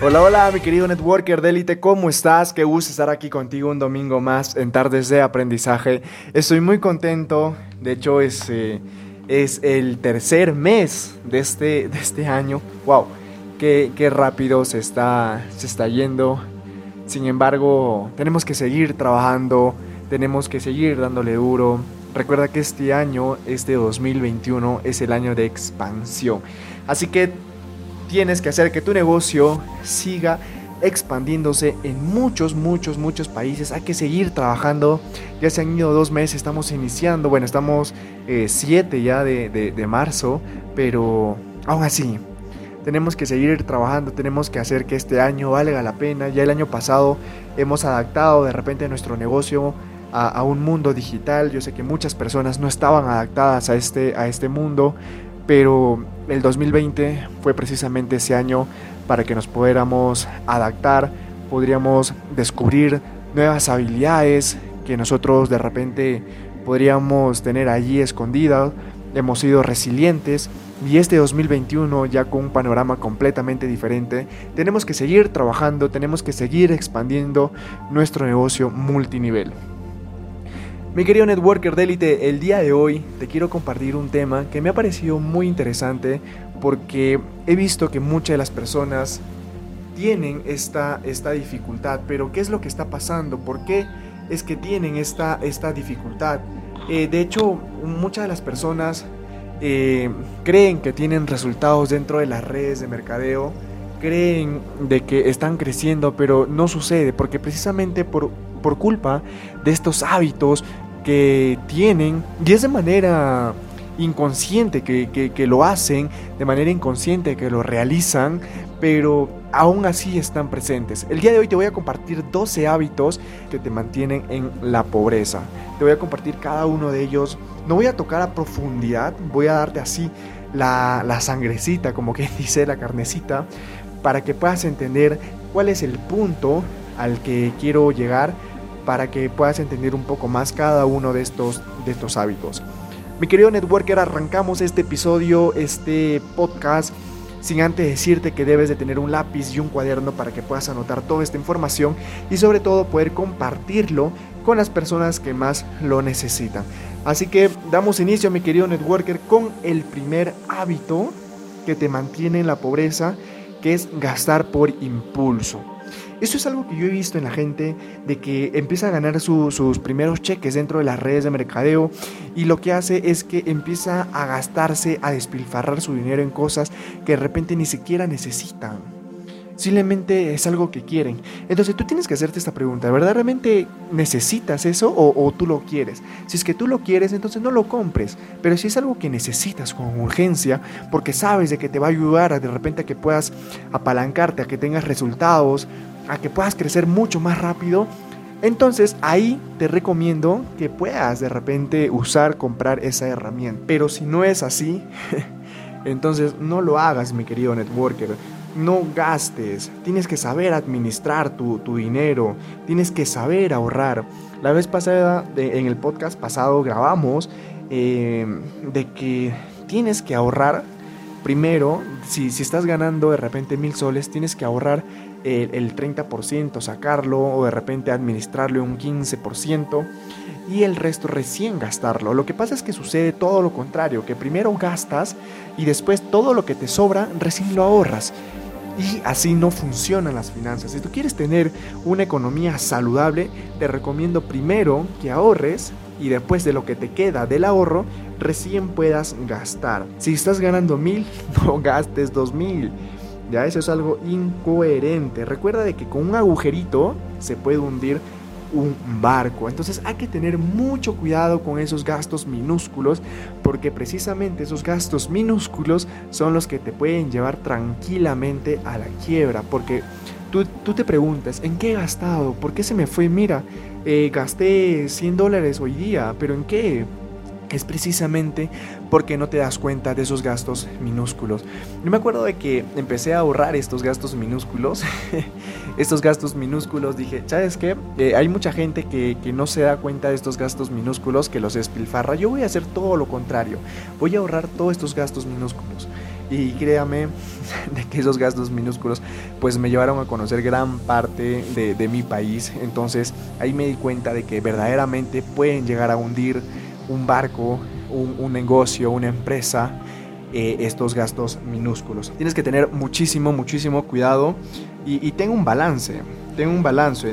Hola, hola, mi querido networker de élite, ¿cómo estás? Qué gusto estar aquí contigo un domingo más en Tardes de Aprendizaje. Estoy muy contento, de hecho es, eh, es el tercer mes de este, de este año. ¡Wow! Qué, qué rápido se está, se está yendo. Sin embargo, tenemos que seguir trabajando, tenemos que seguir dándole duro. Recuerda que este año, este 2021, es el año de expansión. Así que tienes que hacer que tu negocio siga expandiéndose en muchos, muchos, muchos países. Hay que seguir trabajando. Ya se han ido dos meses, estamos iniciando. Bueno, estamos 7 eh, ya de, de, marzo, pero aún así, tenemos que seguir trabajando, tenemos que hacer que este año valga la pena. Ya el año pasado hemos adaptado de repente nuestro negocio a, a, un mundo digital. Yo sé que muchas personas no estaban adaptadas a este, a este mundo, pero el 2020 fue precisamente ese año para que nos pudiéramos adaptar, podríamos descubrir nuevas habilidades que nosotros de repente podríamos tener allí escondidas. Hemos sido resilientes y este 2021 ya con un panorama completamente diferente, tenemos que seguir trabajando, tenemos que seguir expandiendo nuestro negocio multinivel. Mi querido networker de élite, el día de hoy te quiero compartir un tema que me ha parecido muy interesante porque he visto que muchas de las personas tienen esta, esta dificultad, pero ¿qué es lo que está pasando? ¿Por qué es que tienen esta, esta dificultad? Eh, de hecho, muchas de las personas eh, creen que tienen resultados dentro de las redes de mercadeo, creen de que están creciendo, pero no sucede porque precisamente por, por culpa de estos hábitos que tienen y es de manera inconsciente que, que, lo hacen, de manera inconsciente que lo realizan, pero aún así están presentes. El día de hoy te voy a compartir 12 hábitos que te mantienen en la pobreza. Te voy a compartir cada uno de ellos. No voy a tocar a profundidad, voy a darte así la, la sangrecita, como que dice la carnecita, para que puedas entender cuál es el punto al que quiero llegar para que puedas entender un poco más cada uno de estos, de estos hábitos. Mi querido networker, arrancamos este episodio, este podcast, sin antes decirte que debes de tener un lápiz y un cuaderno para que puedas anotar toda esta información y sobre todo poder compartirlo con las personas que más lo necesitan. Así que damos inicio, mi querido networker, con el primer hábito que te mantiene en la pobreza, que es gastar por impulso. Esto es algo que yo he visto en la gente de que empieza a ganar su, sus primeros cheques dentro de las redes de mercadeo y lo que hace es que empieza a gastarse, a despilfarrar su dinero en cosas que de repente ni siquiera necesitan. Simplemente es algo que quieren. Entonces tú tienes que hacerte esta pregunta, ¿verdaderamente necesitas eso o, o, tú lo quieres? Si es que tú lo quieres, entonces no lo compres. Pero si es algo que necesitas con urgencia, porque sabes de que te va a ayudar a de repente a que puedas apalancarte, a que tengas resultados, a que puedas crecer mucho más rápido, entonces ahí te recomiendo que puedas de repente usar, comprar esa herramienta. Pero si no es así, entonces no lo hagas, mi querido networker. No gastes, tienes que saber administrar tu, tu dinero, tienes que saber ahorrar. La vez pasada, en el podcast pasado, grabamos eh, de que tienes que ahorrar primero, si, si estás ganando de repente mil soles, tienes que ahorrar el, el 30%, sacarlo o de repente administrarlo un 15% y el resto recién gastarlo. Lo que pasa es que sucede todo lo contrario, que primero gastas y después todo lo que te sobra recién lo ahorras. Y así no funcionan las finanzas. Si tú quieres tener una economía saludable, te recomiendo primero que ahorres y después de lo que te queda del ahorro, recién puedas gastar. Si estás ganando mil, no gastes dos mil. Ya eso es algo incoherente. Recuerda de que con un agujerito se puede hundir un barco. Entonces hay que tener mucho cuidado con esos gastos minúsculos porque precisamente esos gastos minúsculos son los que te pueden llevar tranquilamente a la quiebra. Porque tú, tú te preguntas, ¿en qué he gastado? ¿Por qué se me fue? Mira, eh, gasté 100 dólares hoy día, pero ¿en qué? Es precisamente porque no te das cuenta de esos gastos minúsculos. Yo me acuerdo de que empecé a ahorrar estos gastos minúsculos. estos gastos minúsculos dije, ¿sabes qué? Eh, hay mucha gente que, que, no se da cuenta de estos gastos minúsculos, que los despilfarra. Yo voy a hacer todo lo contrario. Voy a ahorrar todos estos gastos minúsculos. Y créame de que esos gastos minúsculos pues me llevaron a conocer gran parte de, de mi país. Entonces ahí me di cuenta de que verdaderamente pueden llegar a hundir un barco, un, negocio, una empresa, eh, estos gastos minúsculos. Tienes que tener muchísimo, muchísimo cuidado y, y ten un balance, ten un balance,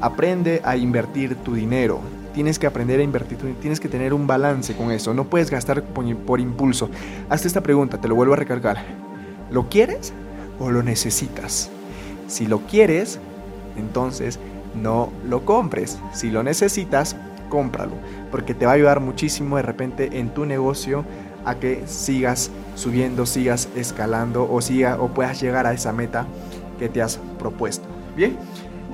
aprende a invertir tu dinero. Tienes que aprender a invertir, tienes que tener un balance con eso, no puedes gastar por, impulso. Hazte esta pregunta, te lo vuelvo a recargar. ¿Lo quieres o lo necesitas? Si lo quieres, entonces no lo compres. Si lo necesitas, cómpralo, porque te va a ayudar muchísimo de repente en tu negocio a que sigas subiendo, sigas escalando o, siga, o puedas llegar a esa meta que te has propuesto. Bien,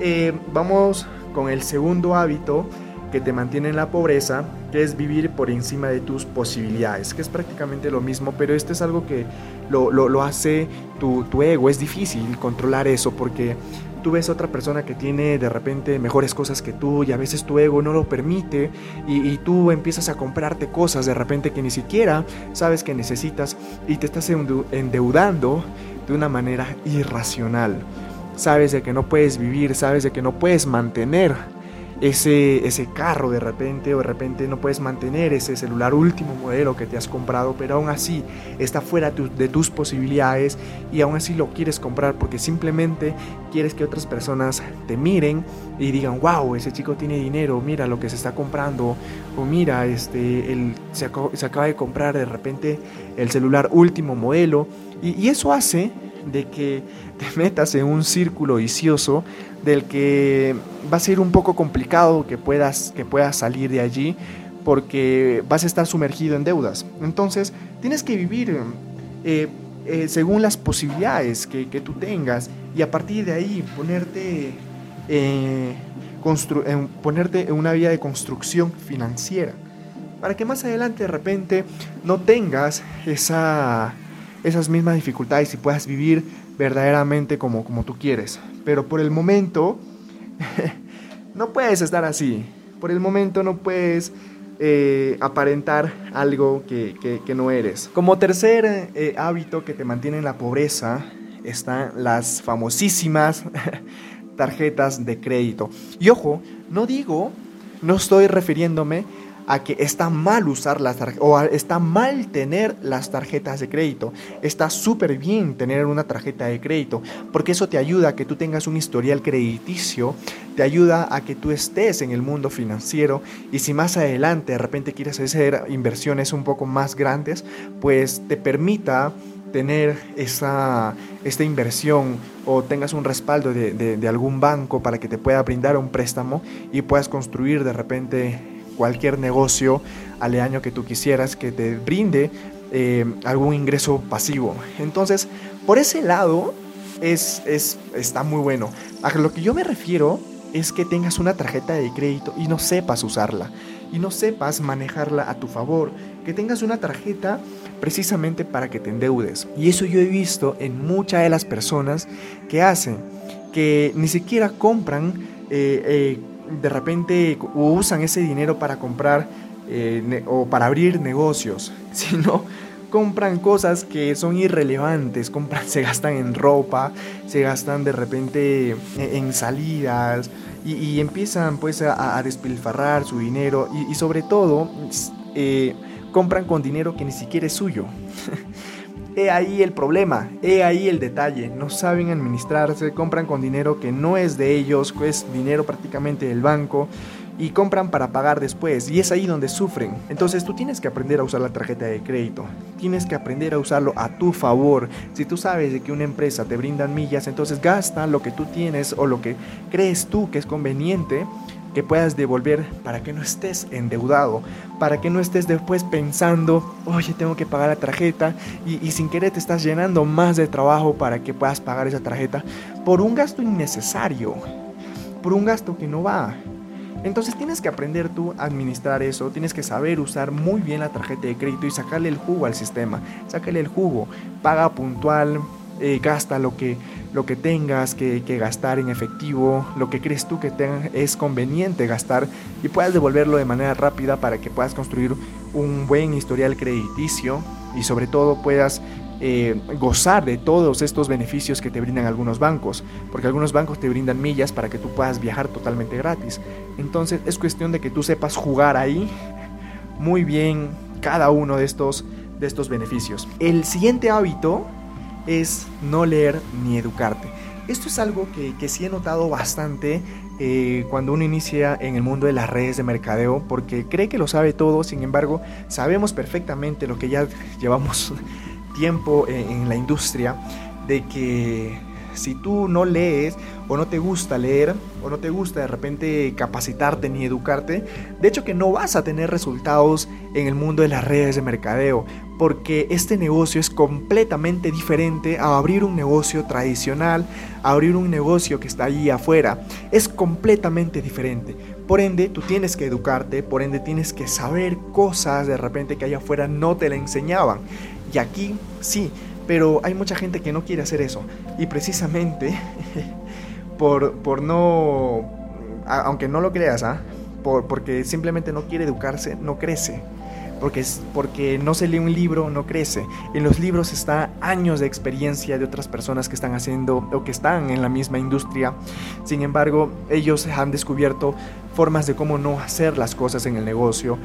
eh, vamos con el segundo hábito que te mantiene en la pobreza, que es vivir por encima de tus posibilidades, que es prácticamente lo mismo, pero este es algo que lo, lo, hace tu, tu, ego, es difícil controlar eso porque tú ves a otra persona que tiene de repente mejores cosas que tú y a veces tu ego no lo permite y, tú empiezas a comprarte cosas de repente que ni siquiera sabes que necesitas y te estás endeudando de una manera irracional. Sabes de que no puedes vivir, sabes de que no puedes mantener ese, ese carro de repente o de repente no puedes mantener ese celular último modelo que te has comprado, pero aún así está fuera de tus posibilidades y aún así lo quieres comprar porque simplemente quieres que otras personas te miren y digan, wow, ese chico tiene dinero, mira lo que se está comprando, o mira, este, él se, acaba, de comprar de repente el celular último modelo y, y eso hace de que te metas en un círculo vicioso del que va a ser un poco complicado que puedas, que puedas salir de allí porque vas a estar sumergido en deudas. Entonces, tienes que vivir eh, eh, según las posibilidades que, tú tengas y a partir de ahí ponerte, eh, ponerte en una vía de construcción financiera para que más adelante de repente no tengas esa, esas mismas dificultades y puedas vivir verdaderamente como, como tú quieres. Pero por el momento no puedes estar así. Por el momento no puedes eh, aparentar algo que, que, no eres. Como tercer eh, hábito que te mantiene en la pobreza están las famosísimas tarjetas de crédito. Y ojo, no digo, no estoy refiriéndome a que está mal usar las o está mal tener las tarjetas de crédito. Está súper bien tener una tarjeta de crédito porque eso te ayuda a que tú tengas un historial crediticio, te ayuda a que tú estés en el mundo financiero y si más adelante de repente quieres hacer inversiones un poco más grandes, pues te permita tener esa, esta inversión o tengas un respaldo de, de, algún banco para que te pueda brindar un préstamo y puedas construir de repente cualquier negocio aleaño que tú quisieras que te brinde eh, algún ingreso pasivo. Entonces, por ese lado, es, es, está muy bueno. A lo que yo me refiero es que tengas una tarjeta de crédito y no sepas usarla y no sepas manejarla a tu favor. Que tengas una tarjeta precisamente para que te endeudes. Y eso yo he visto en muchas de las personas que hacen, que ni siquiera compran eh, eh, de repente usan ese dinero para comprar eh, o para abrir negocios, sino compran cosas que son irrelevantes, se gastan en ropa, se gastan de repente en salidas y, empiezan pues a, despilfarrar su dinero y, sobre todo eh, compran con dinero que ni siquiera es suyo. He ahí el problema, he ahí el detalle. No saben administrarse, compran con dinero que no es de ellos, es dinero prácticamente del banco y compran para pagar después y es ahí donde sufren. Entonces tú tienes que aprender a usar la tarjeta de crédito, tienes que aprender a usarlo a tu favor. Si tú sabes de que una empresa te brinda millas, entonces gasta lo que tú tienes o lo que crees tú que es conveniente que puedas devolver para que no estés endeudado, para que no estés después pensando, oye, tengo que pagar la tarjeta y, sin querer te estás llenando más de trabajo para que puedas pagar esa tarjeta por un gasto innecesario, por un gasto que no va. Entonces tienes que aprender tú a administrar eso, tienes que saber usar muy bien la tarjeta de crédito y sacarle el jugo al sistema, sácale el jugo, paga puntual, eh, gasta lo que, lo que tengas que, gastar en efectivo, lo que crees tú que es conveniente gastar y puedas devolverlo de manera rápida para que puedas construir un buen historial crediticio y sobre todo puedas eh, gozar de todos estos beneficios que te brindan algunos bancos, porque algunos bancos te brindan millas para que tú puedas viajar totalmente gratis. Entonces es cuestión de que tú sepas jugar ahí muy bien cada uno de estos, de estos beneficios. El siguiente hábito es no leer ni educarte. Esto es algo que, que sí he notado bastante eh, cuando uno inicia en el mundo de las redes de mercadeo, porque cree que lo sabe todo, sin embargo, sabemos perfectamente lo que ya llevamos tiempo en la industria, de que si tú no lees o no te gusta leer o no te gusta de repente capacitarte ni educarte, de hecho que no vas a tener resultados en el mundo de las redes de mercadeo, porque este negocio es completamente diferente a abrir un negocio tradicional, a abrir un negocio que está allí afuera. Es completamente diferente. Por ende, tú tienes que educarte, por ende tienes que saber cosas de repente que allá afuera no te la enseñaban. Y aquí sí, pero hay mucha gente que no quiere hacer eso. Y precisamente por, por no, aunque no lo creas, ¿ah? por, porque simplemente no quiere educarse, no crece. Porque, es, porque no se lee un libro, no crece. En los libros está años de experiencia de otras personas que están haciendo o que están en la misma industria. Sin embargo, ellos han descubierto formas de cómo no hacer las cosas en el negocio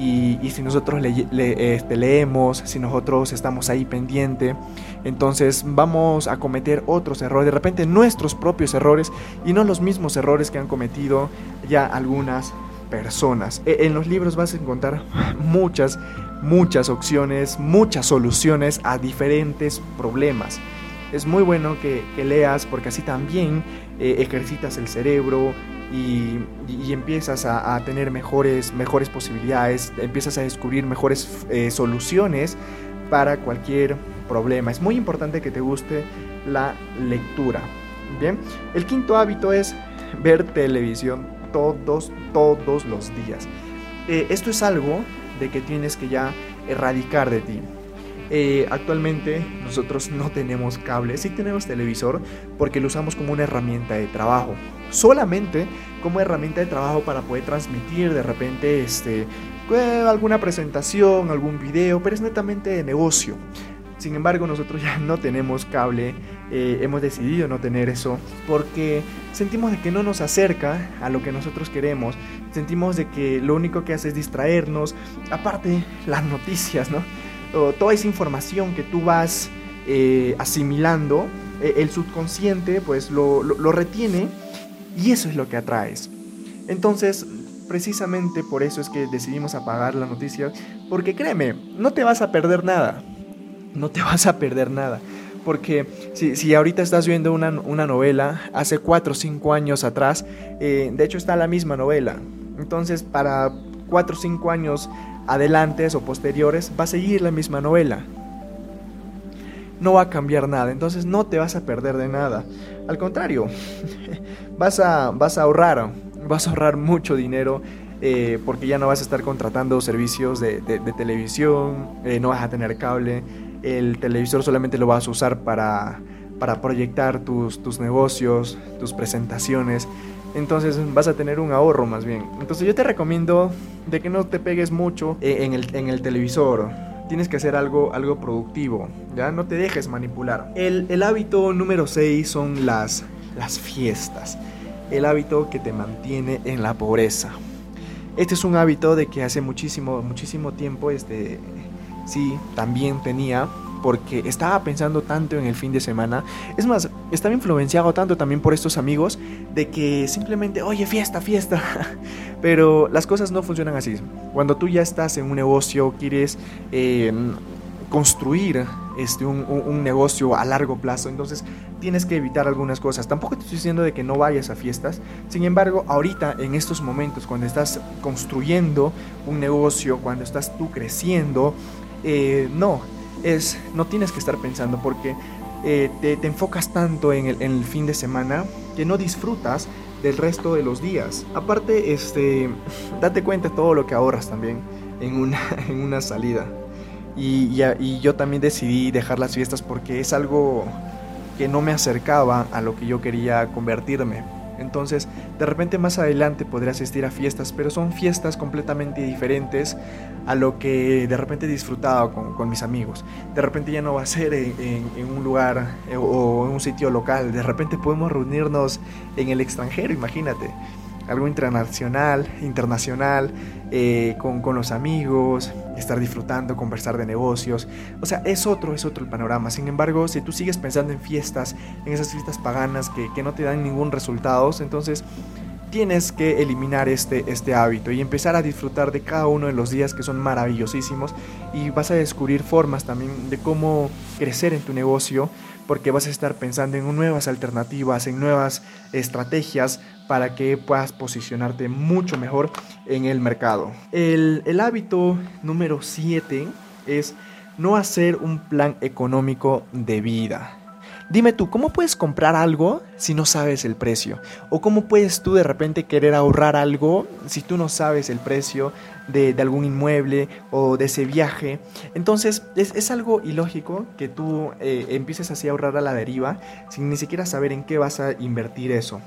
y, si nosotros este, leemos, si nosotros estamos ahí pendiente, entonces vamos a cometer otros errores, de repente nuestros propios errores y no los mismos errores que han cometido ya algunas personas. E, en los libros vas a encontrar muchas, muchas opciones, muchas soluciones a diferentes problemas. Es muy bueno que, leas porque así también eh, ejercitas el cerebro, y, empiezas a, tener mejores, mejores posibilidades, empiezas a descubrir mejores eh, soluciones para cualquier problema. Es muy importante que te guste la lectura. Bien, el quinto hábito es ver televisión todos, todos los días. Eh, esto es algo de que tienes que ya erradicar de ti. Eh, actualmente nosotros no tenemos cable, sí tenemos televisor porque lo usamos como una herramienta de trabajo. Solamente como herramienta de trabajo para poder transmitir de repente este, eh, alguna presentación, algún video, pero es netamente de negocio. Sin embargo, nosotros ya no tenemos cable, eh, hemos decidido no tener eso porque sentimos de que no nos acerca a lo que nosotros queremos, sentimos de que lo único que hace es distraernos, aparte las noticias, ¿no? Toda esa información que tú vas eh, asimilando, eh, el subconsciente pues lo, retiene y eso es lo que atraes. Entonces, precisamente por eso es que decidimos apagar la noticia, porque créeme, no te vas a perder nada, no te vas a perder nada. Porque si, ahorita estás viendo una, novela, hace 4 o 5 años atrás, eh, de hecho está la misma novela. Entonces, para 4 o 5 años adelantes o posteriores, va a seguir la misma novela. No va a cambiar nada, entonces no te vas a perder de nada. Al contrario, vas a, vas a ahorrar, vas a ahorrar mucho dinero eh, porque ya no vas a estar contratando servicios de, televisión, eh, no vas a tener cable, el televisor solamente lo vas a usar para, para proyectar tus, tus negocios, tus presentaciones. Entonces vas a tener un ahorro más bien. Entonces yo te recomiendo de que no te pegues mucho en el, en el televisor. Tienes que hacer algo, algo productivo, ¿ya? No te dejes manipular. El, el hábito número 6 son las, las fiestas. El hábito que te mantiene en la pobreza. Este es un hábito de que hace muchísimo, muchísimo tiempo, este, sí, también tenía porque estaba pensando tanto en el fin de semana. Es más, estaba influenciado tanto también por estos amigos de que simplemente, oye, fiesta, fiesta. Pero las cosas no funcionan así. Cuando tú ya estás en un negocio, quieres eh, construir este, un, negocio a largo plazo, entonces tienes que evitar algunas cosas. Tampoco te estoy diciendo de que no vayas a fiestas, sin embargo, ahorita en estos momentos, cuando estás construyendo un negocio, cuando estás tú creciendo, eh, no, es, no tienes que estar pensando porque eh, te, enfocas tanto en el, fin de semana que no disfrutas del resto de los días. Aparte, este, date cuenta de todo lo que ahorras también en una, en una salida. Y, y yo también decidí dejar las fiestas porque es algo que no me acercaba a lo que yo quería convertirme. Entonces, de repente más adelante podré asistir a fiestas, pero son fiestas completamente diferentes a lo que de repente he disfrutado con, mis amigos. De repente ya no va a ser en, un lugar eh, o en un sitio local, de repente podemos reunirnos en el extranjero, imagínate algo internacional, internacional, eh, con, con, los amigos, estar disfrutando, conversar de negocios. O sea, es otro, es otro el panorama. Sin embargo, si tú sigues pensando en fiestas, en esas fiestas paganas que, que no te dan ningún resultado, entonces tienes que eliminar este, este hábito y empezar a disfrutar de cada uno de los días que son maravillosísimos y vas a descubrir formas también de cómo crecer en tu negocio porque vas a estar pensando en nuevas alternativas, en nuevas estrategias para que puedas posicionarte mucho mejor en el mercado. El, hábito número 7 es no hacer un plan económico de vida. Dime tú, ¿cómo puedes comprar algo si no sabes el precio? ¿O cómo puedes tú de repente querer ahorrar algo si tú no sabes el precio de, algún inmueble o de ese viaje? Entonces es, algo ilógico que tú eh, empieces así a ahorrar a la deriva sin ni siquiera saber en qué vas a invertir eso.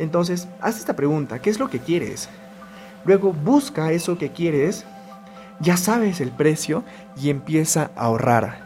Entonces, haz esta pregunta, ¿qué es lo que quieres? Luego busca eso que quieres, ya sabes el precio y empieza a ahorrar.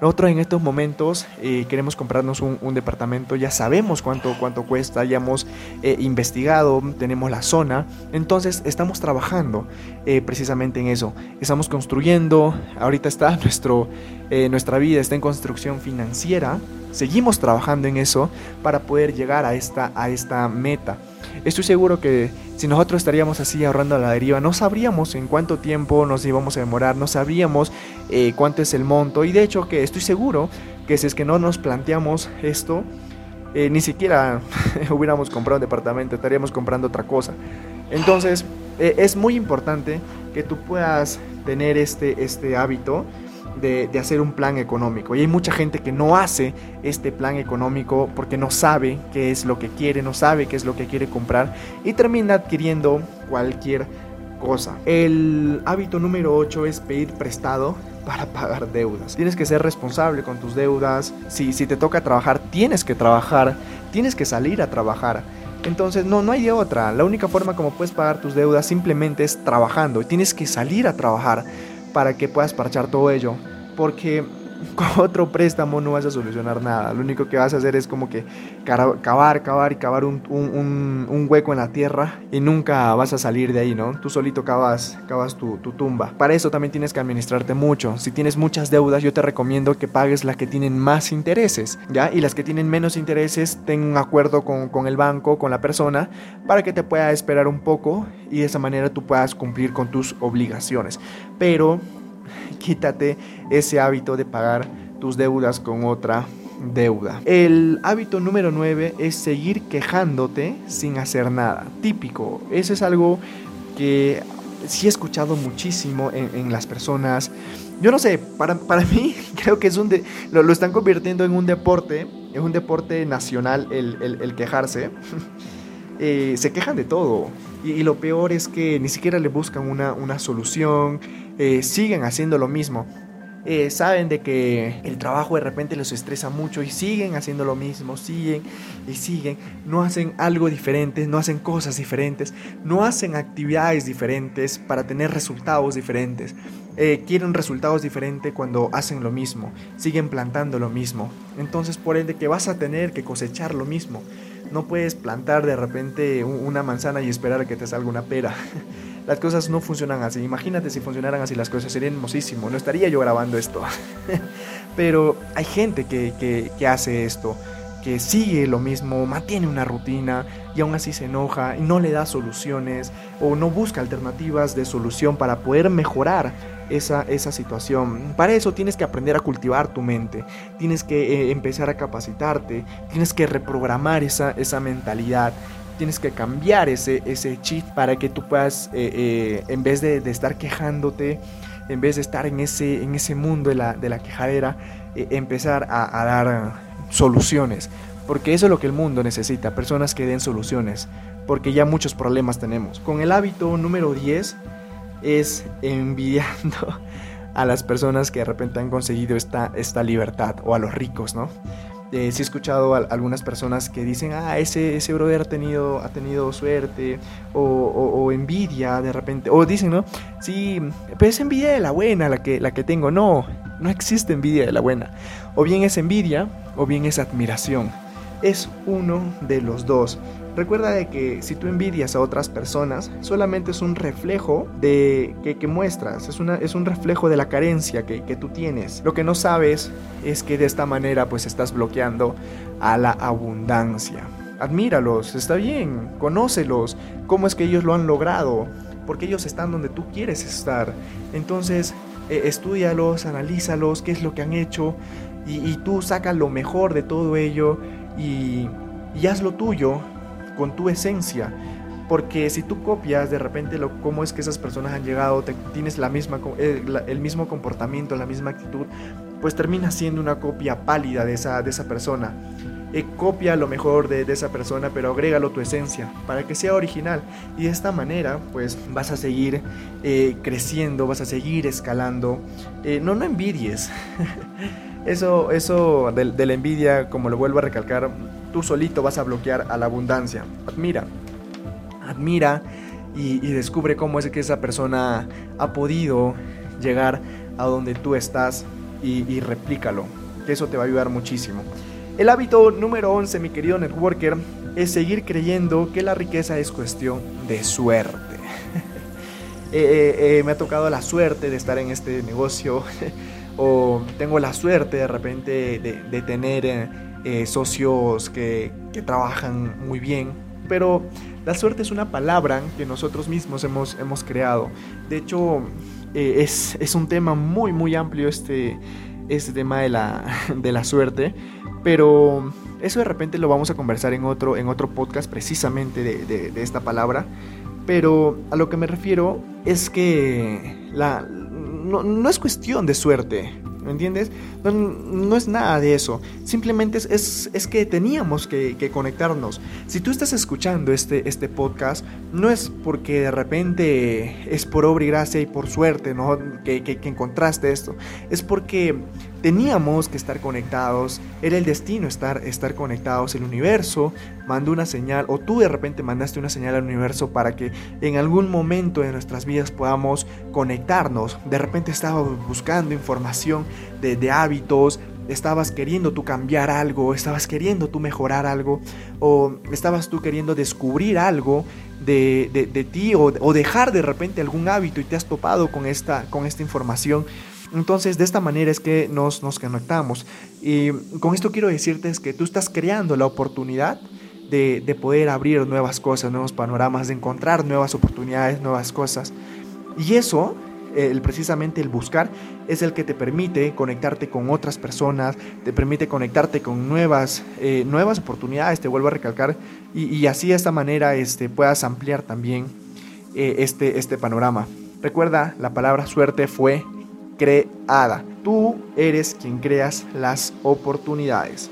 Nosotros en estos momentos eh, queremos comprarnos un, departamento, ya sabemos cuánto, cuánto cuesta, ya hemos eh, investigado, tenemos la zona, entonces estamos trabajando eh, precisamente en eso. Estamos construyendo, ahorita está nuestro, nuestra vida está en construcción financiera, seguimos trabajando en eso para poder llegar a esta, a esta meta. Estoy seguro que si nosotros estaríamos así ahorrando a la deriva, no sabríamos en cuánto tiempo nos íbamos a demorar, no sabríamos eh, cuánto es el monto. Y de hecho que estoy seguro que si es que no nos planteamos esto, eh, ni siquiera hubiéramos comprado un departamento, estaríamos comprando otra cosa. Entonces eh, es muy importante que tú puedas tener este, este hábito de, hacer un plan económico. Y hay mucha gente que no hace este plan económico porque no sabe qué es lo que quiere, no sabe qué es lo que quiere comprar y termina adquiriendo cualquier cosa. El hábito número 8 es pedir prestado para pagar deudas. Tienes que ser responsable con tus deudas. Si, si te toca trabajar, tienes que trabajar, tienes que salir a trabajar. Entonces, no, no hay otra. La única forma como puedes pagar tus deudas simplemente es trabajando. Tienes que salir a trabajar para que puedas parchar todo ello. Porque con otro préstamo no vas a solucionar nada. Lo único que vas a hacer es como que cavar, cavar y cavar un, hueco en la tierra y nunca vas a salir de ahí, ¿no? Tú solito cavas, cavas tu, tu, tumba. Para eso también tienes que administrarte mucho. Si tienes muchas deudas, yo te recomiendo que pagues las que tienen más intereses, ¿ya? Y las que tienen menos intereses, ten un acuerdo con, con el banco, con la persona, para que te pueda esperar un poco y de esa manera tú puedas cumplir con tus obligaciones. Pero quítate ese hábito de pagar tus deudas con otra deuda. El hábito número 9 es seguir quejándote sin hacer nada. Típico. Eso es algo que sí he escuchado muchísimo en, las personas. Yo no sé, para, mí creo que es un lo, están convirtiendo en un deporte, es un deporte nacional el, quejarse. Eh, se quejan de todo. Y, lo peor es que ni siquiera le buscan una, una solución, eh, siguen haciendo lo mismo. Eh, saben de que el trabajo de repente los estresa mucho y siguen haciendo lo mismo, siguen y siguen, no hacen algo diferente, no hacen cosas diferentes, no hacen actividades diferentes para tener resultados diferentes. Eh, quieren resultados diferentes cuando hacen lo mismo, siguen plantando lo mismo. Entonces por ende que vas a tener que cosechar lo mismo. No puedes plantar de repente una manzana y esperar que te salga una pera. Las cosas no funcionan así. Imagínate si funcionaran así las cosas, sería hermosísimo. No estaría yo grabando esto. Pero hay gente que, que, hace esto, que sigue lo mismo, mantiene una rutina y aún así se enoja y no le da soluciones o no busca alternativas de solución para poder mejorar esa, esa situación. Para eso tienes que aprender a cultivar tu mente, tienes que eh, empezar a capacitarte, tienes que reprogramar esa, esa mentalidad tienes que cambiar ese, ese chip para que tú puedas, eh, eh, en vez de, estar quejándote, en vez de estar en ese, en ese mundo de la, de la quejadera, empezar a, dar soluciones. Porque eso es lo que el mundo necesita, personas que den soluciones, porque ya muchos problemas tenemos. Con el hábito número 10 es envidiando a las personas que de repente han conseguido esta, esta libertad o a los ricos, ¿no? Eh, sí he escuchado a algunas personas que dicen, ah, ese, ese brother ha tenido, ha tenido suerte o, envidia de repente, o dicen, ¿no? Sí, pero es envidia de la buena la que, la que tengo. No, no existe envidia de la buena. O bien es envidia o bien es admiración. Es uno de los dos. Recuerda de que si tú envidias a otras personas, solamente es un reflejo de que, muestras, es, es un reflejo de la carencia que, que tú tienes. Lo que no sabes es que de esta manera pues estás bloqueando a la abundancia. Admíralos, está bien, conócelos, cómo es que ellos lo han logrado, porque ellos están donde tú quieres estar. Entonces, eh, estudialos, analízalos, qué es lo que han hecho y, y tú saca lo mejor de todo ello y, y haz lo tuyo con tu esencia. Porque si tú copias de repente lo, cómo es que esas personas han llegado, tienes la misma, el, el, mismo comportamiento, la misma actitud, pues termina siendo una copia pálida de esa, de esa persona. Eh, copia lo mejor de, esa persona, pero agrégalo tu esencia para que sea original. Y de esta manera, pues vas a seguir eh, creciendo, vas a seguir escalando. Eh, no, no envidies. eso, eso de la envidia, como lo vuelvo a recalcar, tú solito vas a bloquear a la abundancia. Admira, admira y, descubre cómo es que esa persona ha podido llegar a donde tú estás y, replícalo, que eso te va a ayudar muchísimo. El hábito número 11, mi querido networker, es seguir creyendo que la riqueza es cuestión de suerte. Eh, eh, eh, me ha tocado la suerte de estar en este negocio o tengo la suerte de repente de, tener socios que, trabajan muy bien, pero la suerte es una palabra que nosotros mismos hemos, hemos creado. De hecho, eh, es, es, un tema muy, muy amplio este, este tema de la, de la suerte, pero eso de repente lo vamos a conversar en otro, en otro podcast precisamente de, de esta palabra. Pero a lo que me refiero es que la, no, no es cuestión de suerte. ¿Me entiendes? No, es nada de eso. Simplemente es, es, que teníamos que, conectarnos. Si tú estás escuchando este, este podcast, no es porque de repente es por obra y gracia y por suerte ¿no? que, que, que encontraste esto. Es porque teníamos que estar conectados, era el destino estar, estar conectados, el universo mandó una señal o tú de repente mandaste una señal al universo para que en algún momento de nuestras vidas podamos conectarnos, de repente estabas buscando información de, hábitos, estabas queriendo tú cambiar algo, estabas queriendo tú mejorar algo, o estabas tú queriendo descubrir algo de, de, ti, o, o, dejar de repente algún hábito y te has topado con esta, con esta información. Entonces, de esta manera es que nos, nos conectamos. Y con esto quiero decirte es que tú estás creando la oportunidad de, de poder abrir nuevas cosas, nuevos panoramas, de encontrar nuevas oportunidades, nuevas cosas. Y eso el, precisamente el buscar es el que te permite conectarte con otras personas, te permite conectarte con nuevas, eh, nuevas oportunidades, te vuelvo a recalcar, y, así de esta manera este, puedas ampliar también eh, este, este panorama. Recuerda, la palabra suerte fue creada. Tú eres quien creas las oportunidades.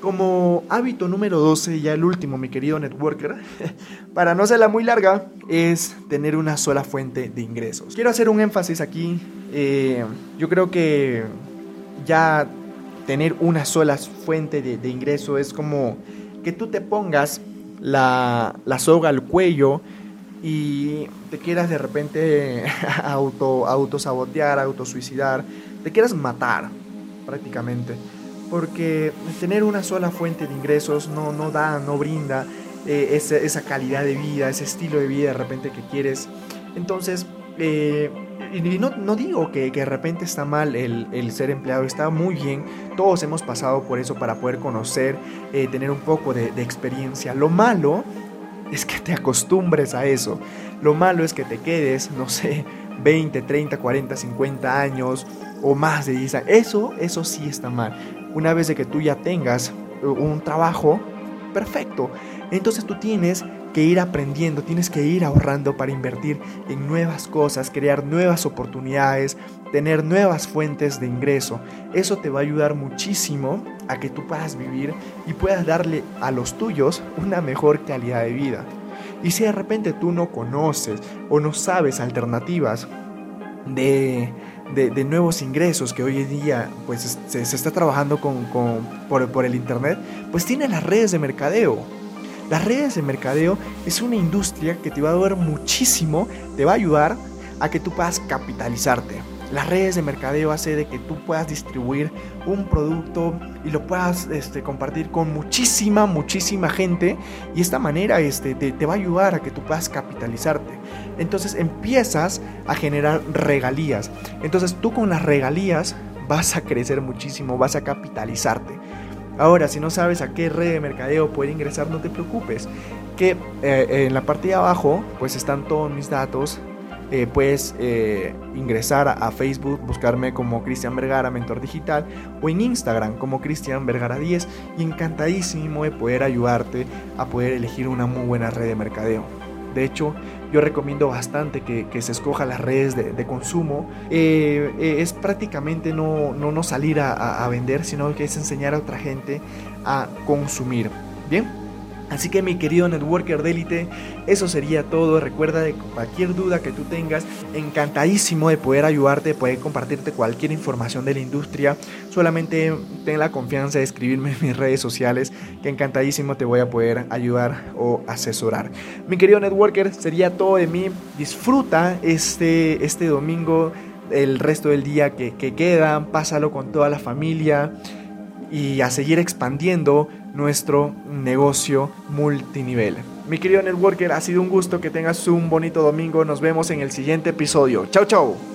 Como hábito número 12, ya el último, mi querido networker, para no hacerla muy larga, es tener una sola fuente de ingresos. Quiero hacer un énfasis aquí. Eh, yo creo que ya tener una sola fuente de, de ingreso es como que tú te pongas la, la soga al cuello y te quieras de repente auto, autosabotear, autosuicidar, te quieras matar prácticamente porque tener una sola fuente de ingresos no, no da, no brinda eh, esa, esa, calidad de vida, ese estilo de vida de repente que quieres. Entonces, eh, no, no, digo que, de repente está mal el, el, ser empleado, está muy bien. Todos hemos pasado por eso para poder conocer, eh, tener un poco de experiencia. Lo malo es que te acostumbres a eso. Lo malo es que te quedes, no sé, 20, 30, 40, 50 años o más de 10 años. Eso, eso sí está mal una vez de que tú ya tengas un trabajo, perfecto. Entonces tú tienes que ir aprendiendo, tienes que ir ahorrando para invertir en nuevas cosas, crear nuevas oportunidades, tener nuevas fuentes de ingreso. Eso te va a ayudar muchísimo a que tú puedas vivir y puedas darle a los tuyos una mejor calidad de vida. Y si de repente tú no conoces o no sabes alternativas de, de, nuevos ingresos que hoy en día pues, se, está trabajando con, por, por el Internet, pues tiene las redes de mercadeo. Las redes de mercadeo es una industria que te va a dar muchísimo, te va a ayudar a que tú puedas capitalizarte. Las redes de mercadeo hace de que tú puedas distribuir un producto y lo puedas este, compartir con muchísima, muchísima gente y esta manera este, te, te va a ayudar a que tú puedas capitalizarte. Entonces empiezas a generar regalías. Entonces tú con las regalías vas a crecer muchísimo, vas a capitalizarte. Ahora, si no sabes a qué red de mercadeo puede ingresar, no te preocupes. Que eh, en la parte de abajo, pues están todos mis datos. Eh, puedes eh, ingresar a, Facebook, buscarme como Cristian Vergara, mentor digital, o en Instagram como Cristian Vergara 10. Y encantadísimo de poder ayudarte a poder elegir una muy buena red de mercadeo. De hecho, yo recomiendo bastante que, se escoja las redes de, consumo. Eh, es prácticamente no, no, salir a, a, vender, sino que es enseñar a otra gente a consumir. Bien. Así que mi querido networker de élite, eso sería todo. Recuerda de cualquier duda que tú tengas, encantadísimo de poder ayudarte, de poder compartirte cualquier información de la industria. Solamente ten la confianza de escribirme en mis redes sociales, que encantadísimo te voy a poder ayudar o asesorar. Mi querido networker, sería todo de mí. Disfruta este, este domingo, el resto del día que, que queda, pásalo con toda la familia y a seguir expandiendo nuestro negocio multinivel. Mi querido networker, ha sido un gusto que tengas un bonito domingo. Nos vemos en el siguiente episodio. Chao, chao.